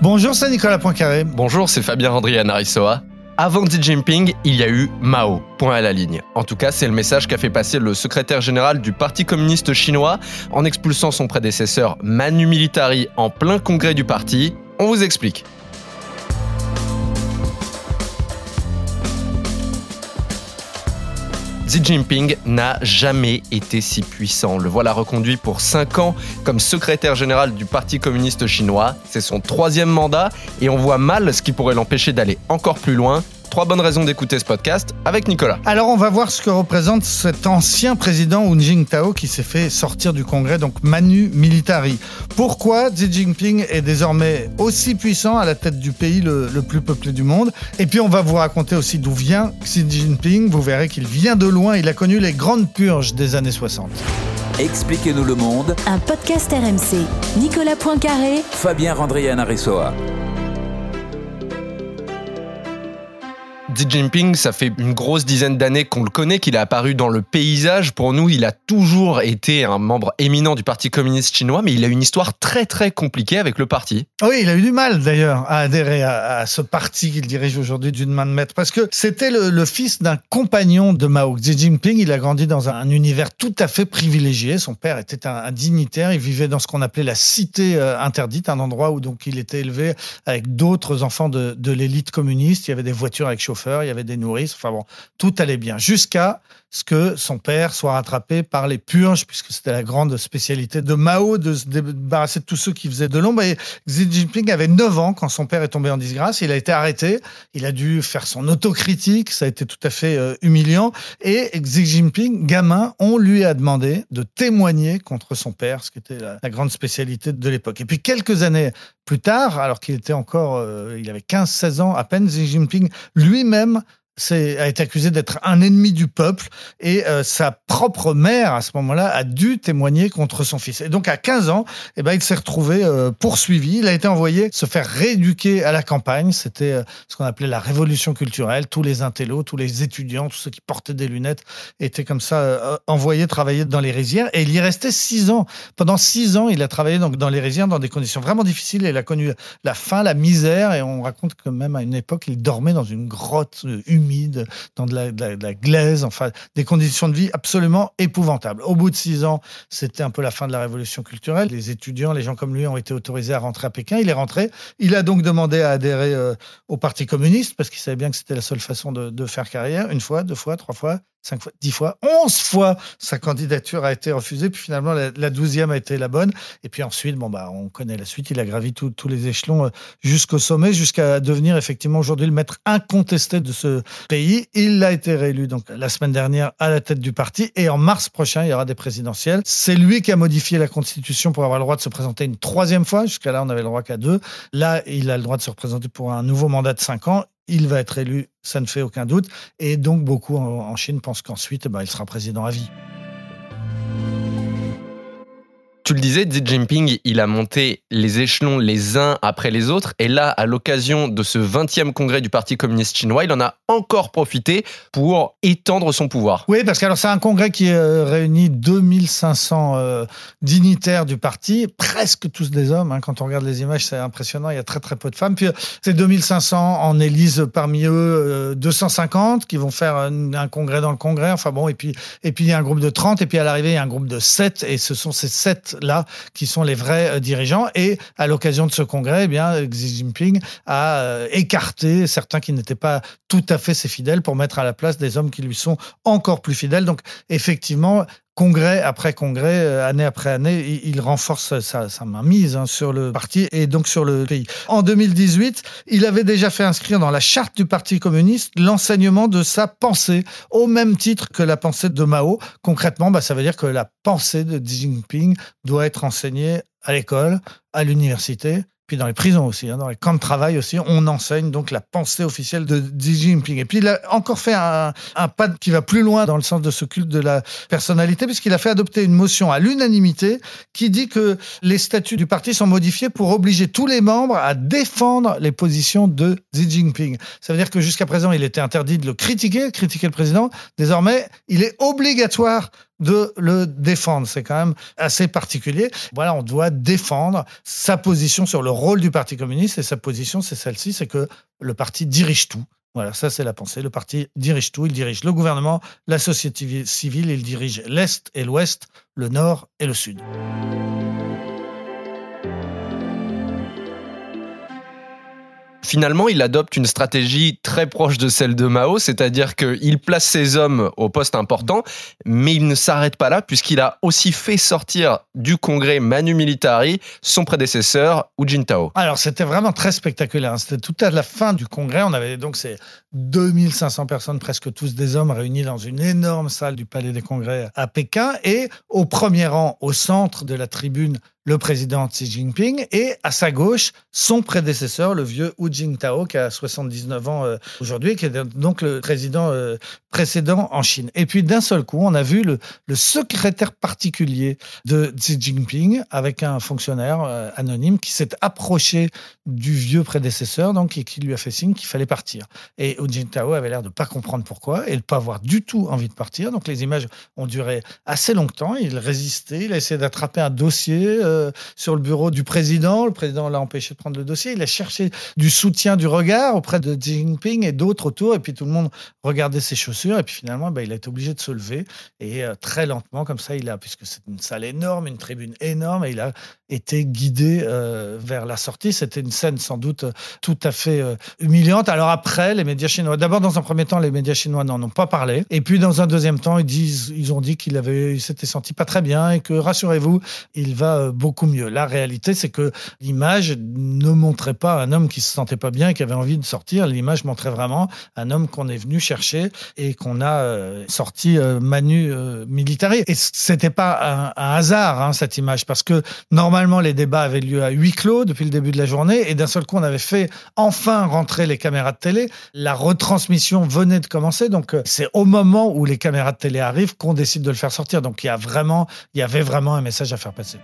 Bonjour, c'est Nicolas Poincaré. Bonjour, c'est Fabien André Anarisoa. Avant Xi Jinping, il y a eu Mao, point à la ligne. En tout cas, c'est le message qu'a fait passer le secrétaire général du Parti communiste chinois en expulsant son prédécesseur Manu Militari en plein congrès du parti. On vous explique. Xi Jinping n'a jamais été si puissant. Le voilà reconduit pour 5 ans comme secrétaire général du Parti communiste chinois. C'est son troisième mandat et on voit mal ce qui pourrait l'empêcher d'aller encore plus loin. Trois bonnes raisons d'écouter ce podcast avec Nicolas. Alors on va voir ce que représente cet ancien président Hu Jintao qui s'est fait sortir du Congrès, donc Manu Militari. Pourquoi Xi Jinping est désormais aussi puissant à la tête du pays le, le plus peuplé du monde? Et puis on va vous raconter aussi d'où vient Xi Jinping. Vous verrez qu'il vient de loin, il a connu les grandes purges des années 60. Expliquez-nous le monde, Un podcast RMC. Nicolas Poincaré, Fabien Randrian Aressoa. Xi Jinping, ça fait une grosse dizaine d'années qu'on le connaît, qu'il est apparu dans le paysage. Pour nous, il a toujours été un membre éminent du Parti communiste chinois, mais il a une histoire très très compliquée avec le parti. Oui, il a eu du mal d'ailleurs à adhérer à, ce parti qu'il dirige aujourd'hui d'une main de maître, parce que c'était le, fils d'un compagnon de Mao. Xi Jinping, il a grandi dans un, un univers tout à fait privilégié. Son père était un, dignitaire, il vivait dans ce qu'on appelait la cité euh, interdite, un endroit où donc il était élevé avec d'autres enfants de l'élite communiste. Il y avait des voitures avec chauffeur il y avait des nourrices, enfin bon, tout allait bien. Jusqu'à ce que son père soit rattrapé par les purges, puisque c'était la grande spécialité de Mao de se débarrasser de tous ceux qui faisaient de l'ombre. Et Xi Jinping avait 9 ans quand son père est tombé en disgrâce. Il a été arrêté. Il a dû faire son autocritique. Ça a été tout à fait euh, humiliant. Et Xi Jinping, gamin, on lui a demandé de témoigner contre son père, ce qui était la, la grande spécialité de l'époque. Et puis quelques années plus tard, alors qu'il était encore, euh, il avait 15-16 ans à peine, Xi Jinping lui-même a été accusé d'être un ennemi du peuple et euh, sa propre mère à ce moment-là a dû témoigner contre son fils. Et donc à 15 ans, eh ben il s'est retrouvé euh, poursuivi. Il a été envoyé se faire rééduquer à la campagne. C'était euh, ce qu'on appelait la révolution culturelle. Tous les intellos, tous les étudiants, tous ceux qui portaient des lunettes étaient comme ça envoyés travailler dans les rizières. Et il y restait six ans. Pendant six ans, il a travaillé donc dans les rizières dans des conditions vraiment difficiles. Et il a connu la faim, la misère. Et on raconte que même à une époque, il dormait dans une grotte euh, dans de la, glaise, enfin des conditions de vie absolument épouvantables. Au bout de six ans, c'était un peu la fin de la révolution culturelle. Les étudiants, les gens comme lui ont été autorisés à rentrer à Pékin. Il est rentré. Il a donc demandé à adhérer euh, au Parti communiste parce qu'il savait bien que c'était la seule façon de faire carrière. Une fois, deux fois, trois fois, cinq fois, dix fois, onze fois, sa candidature a été refusée. Puis finalement, la, douzième a été la bonne. Et puis ensuite, bon bah, on connaît la suite. Il a gravi tous les échelons euh, jusqu'au sommet, jusqu'à devenir effectivement aujourd'hui le maître incontesté de ce pays. Il a été réélu donc la semaine dernière à la tête du parti et en mars prochain, il y aura des présidentielles. C'est lui qui a modifié la constitution pour avoir le droit de se présenter une troisième fois. Jusqu'à là, on avait le droit qu'à deux. Là, il a le droit de se représenter pour un nouveau mandat de cinq ans. Il va être élu, ça ne fait aucun doute. Et donc, beaucoup en, Chine pensent qu'ensuite, ben, il sera président à vie. Tu le disais, Xi Jinping, il a monté les échelons les uns après les autres. Et là, à l'occasion de ce 20e congrès du Parti communiste chinois, il en a encore profité pour étendre son pouvoir. Oui, parce que c'est un congrès qui euh, réunit 2500 euh, dignitaires du parti, presque tous des hommes. hein. Quand on regarde les images, c'est impressionnant. Il y a très très peu de femmes. Puis euh, ces 2500 en élisent parmi eux euh, 250 qui vont faire un, un congrès dans le congrès. Enfin bon, et puis et puis il y a un groupe de 30 et puis à l'arrivée il y a un groupe de 7 et ce sont ces 7 là qui sont les vrais euh, dirigeants. Et à l'occasion de ce congrès, eh bien Xi Jinping a euh, écarté certains qui n'étaient pas tout à fait ses fidèles pour mettre à la place des hommes qui lui sont encore plus fidèles. Donc effectivement, congrès après congrès, euh, année après année, il, renforce sa, sa mainmise hein, sur le parti et donc sur le pays. En 2018, il avait déjà fait inscrire dans la charte du Parti communiste l'enseignement de sa pensée, au même titre que la pensée de Mao. Concrètement, bah, ça veut dire que la pensée de Xi Jinping doit être enseignée à l'école, à l'université, puis dans les prisons aussi, hein, dans les camps de travail aussi, on enseigne donc la pensée officielle de Xi Jinping. Et puis il a encore fait un, un pas qui va plus loin dans le sens de ce culte de la personnalité, puisqu'il a fait adopter une motion à l'unanimité qui dit que les statuts du parti sont modifiés pour obliger tous les membres à défendre les positions de Xi Jinping. Ça veut dire que jusqu'à présent, il était interdit de le critiquer, critiquer le président. Désormais, il est obligatoire de le défendre. C'est quand même assez particulier. Voilà, on doit défendre sa position sur le rôle du Parti communiste et sa position, c'est celle-ci, c'est que le parti dirige tout. Voilà, ça c'est la pensée. Le parti dirige tout. Il dirige le gouvernement, la société civile, il dirige l'Est et l'Ouest, le Nord et le Sud. Finalement, il adopte une stratégie très proche de celle de Mao, c'est-à-dire qu'il place ses hommes au poste important, mais il ne s'arrête pas là puisqu'il a aussi fait sortir du Congrès Manu Militari son prédécesseur Hu Jintao. Alors c'était vraiment très spectaculaire. Hein. C'était tout à la fin du Congrès. On avait donc ces 2500 personnes, presque tous des hommes, réunis dans une énorme salle du Palais des Congrès à Pékin. Et au premier rang, au centre de la tribune, le président Xi Jinping et à sa gauche, son prédécesseur, le vieux Hu Jintao, qui a 79 ans euh, aujourd'hui, qui est donc le président euh, précédent en Chine. Et puis d'un seul coup, on a vu le, secrétaire particulier de Xi Jinping avec un fonctionnaire euh, anonyme qui s'est approché du vieux prédécesseur donc, et qui lui a fait signe qu'il fallait partir. Et Hu Jintao avait l'air de ne pas comprendre pourquoi et de ne pas avoir du tout envie de partir. Donc les images ont duré assez longtemps. Il résistait, il a essayé d'attraper un dossier. Sur le bureau du président. Le président l'a empêché de prendre le dossier. Il a cherché du soutien, du regard auprès de Xi Jinping et d'autres autour. Et puis tout le monde regardait ses chaussures. Et puis finalement, bah, il a été obligé de se lever. Et euh, très lentement, comme ça, il a, puisque c'est une salle énorme, une tribune énorme, et il a été guidé euh, vers la sortie. C'était une scène sans doute tout à fait humiliante. Alors après, les médias chinois, d'abord dans un premier temps, les médias chinois n'en ont pas parlé. Et puis dans un deuxième temps, ils disent, ils ont dit qu'il avait, il s'était senti pas très bien et que rassurez-vous, il va beaucoup mieux. La réalité, c'est que l'image ne montrait pas un homme qui se sentait pas bien qui avait envie de sortir. L'image montrait vraiment un homme qu'on est venu chercher et qu'on a euh, sorti euh, Manu euh, Militari. Et c'était pas un, hasard hein, cette image parce que normalement les débats avaient lieu à huis clos depuis le début de la journée et d'un seul coup on avait fait enfin rentrer les caméras de télé. La retransmission venait de commencer, donc c'est au moment où les caméras de télé arrivent qu'on décide de le faire sortir. Donc il y a vraiment, il y avait vraiment un message à faire passer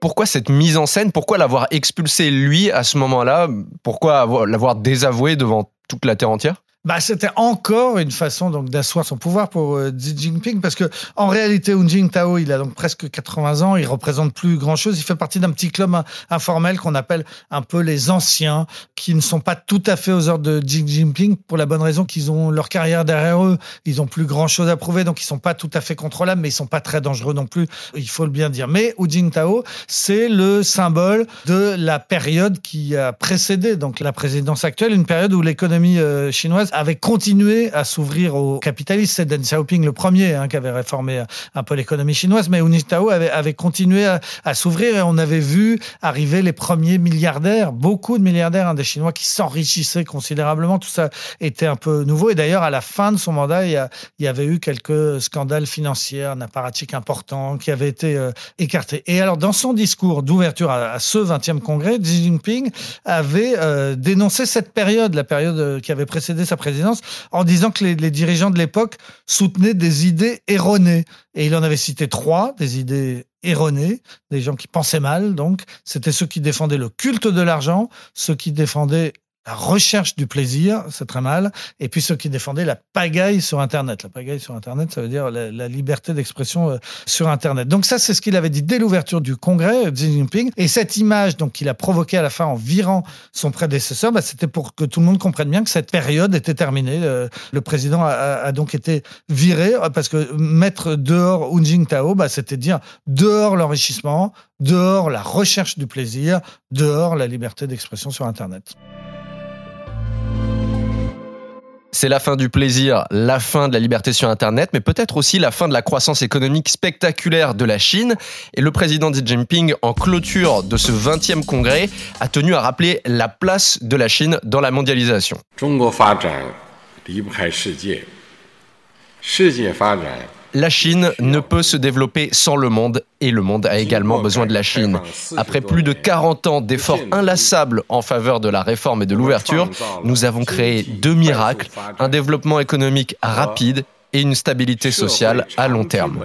pourquoi cette mise en scène Pourquoi l'avoir expulsé lui à ce moment-là? Pourquoi l'avoir désavoué devant toute la terre entière? Bah, c'était encore une façon donc d'asseoir son pouvoir pour euh, Xi Jinping parce que en réalité Hu Jintao il a donc presque 80 ans, il représente plus grand chose, il fait partie d'un petit club informel qu'on appelle un peu les anciens qui ne sont pas tout à fait aux ordres de Xi Jinping pour la bonne raison qu'ils ont leur carrière derrière eux, ils ont plus grand chose à prouver donc ils sont pas tout à fait contrôlables mais ils sont pas très dangereux non plus, il faut le bien dire. Mais Hu Jintao, c'est le symbole de la période qui a précédé donc la présidence actuelle, une période où l'économie euh, chinoise avait continué à s'ouvrir aux capitalistes. C'est Deng Xiaoping le premier hein, qui avait réformé un peu l'économie chinoise, mais Hu Jintao avait, avait continué à, s'ouvrir et on avait vu arriver les premiers milliardaires, beaucoup de milliardaires, hein, des Chinois qui s'enrichissaient considérablement. Tout ça était un peu nouveau. Et d'ailleurs, à la fin de son mandat, il y, avait eu quelques scandales financiers, un apparatchik important qui avait été euh, écarté. Et alors, dans son discours d'ouverture à, ce 20e congrès, Xi Jinping avait euh, dénoncé cette période, la période euh, qui avait précédé sa présidence, en disant que les, dirigeants de l'époque soutenaient des idées erronées. Et il en avait cité trois, des idées erronées, des gens qui pensaient mal, donc. C'était ceux qui défendaient le culte de l'argent, ceux qui défendaient la recherche du plaisir, c'est très mal, et puis ceux qui défendaient la pagaille sur Internet. La pagaille sur Internet, ça veut dire la, liberté d'expression euh, sur Internet. Donc ça, c'est ce qu'il avait dit dès l'ouverture du Congrès, Xi Jinping. Et cette image donc qu'il a provoquée à la fin en virant son prédécesseur, bah, c'était pour que tout le monde comprenne bien que cette période était terminée. Euh, le président a, donc été viré euh, parce que mettre dehors Hu Jintao, bah, c'était dire dehors l'enrichissement, dehors la recherche du plaisir, dehors la liberté d'expression sur Internet. C'est la fin du plaisir, la fin de la liberté sur Internet, mais peut-être aussi la fin de la croissance économique spectaculaire de la Chine. Et le président Xi Jinping, en clôture de ce 20e congrès, a tenu à rappeler la place de la Chine dans la mondialisation. La Chine ne peut se développer sans le monde et le monde a également besoin de la Chine. Après plus de 40 ans d'efforts inlassables en faveur de la réforme et de l'ouverture, nous avons créé deux miracles, un développement économique rapide et une stabilité sociale à long terme.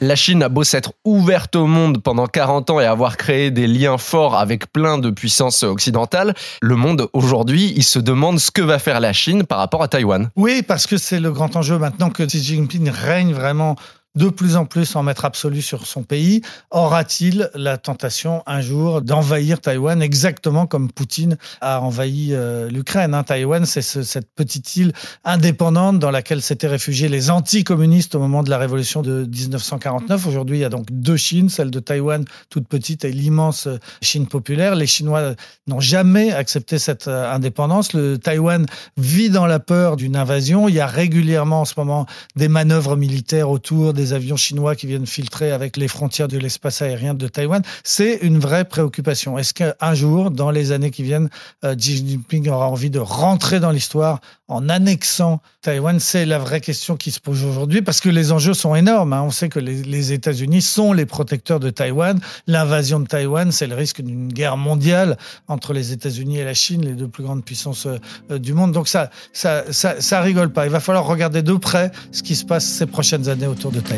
La Chine a beau s'être ouverte au monde pendant 40 ans et avoir créé des liens forts avec plein de puissances occidentales, le monde aujourd'hui, il se demande ce que va faire la Chine par rapport à Taïwan. Oui, parce que c'est le grand enjeu maintenant que Xi Jinping règne vraiment de plus en plus en maître absolu sur son pays, aura-t-il la tentation un jour d'envahir Taïwan exactement comme Poutine a envahi euh, l'Ukraine hein? Taïwan, c'est cette petite île indépendante dans laquelle s'étaient réfugiés les anticommunistes au moment de la révolution de 1949. Aujourd'hui, il y a donc deux Chines, celle de Taïwan toute petite et l'immense euh, Chine populaire. Les Chinois n'ont jamais accepté cette euh, indépendance. Le Taïwan vit dans la peur d'une invasion. Il y a régulièrement en ce moment des manœuvres militaires autour des avions chinois qui viennent filtrer avec les frontières de l'espace aérien de Taïwan. C'est une vraie préoccupation. Est-ce qu'un jour, dans les années qui viennent, euh, Xi Jinping aura envie de rentrer dans l'histoire en annexant Taïwan? C'est la vraie question qui se pose aujourd'hui parce que les enjeux sont énormes. Hein. On sait que les, États-Unis sont les protecteurs de Taïwan. L'invasion de Taïwan, c'est le risque d'une guerre mondiale entre les États-Unis et la Chine, les deux plus grandes puissances euh, du monde. Donc ça, ça, ça, ça rigole pas. Il va falloir regarder de près ce qui se passe ces prochaines années autour de Taïwan.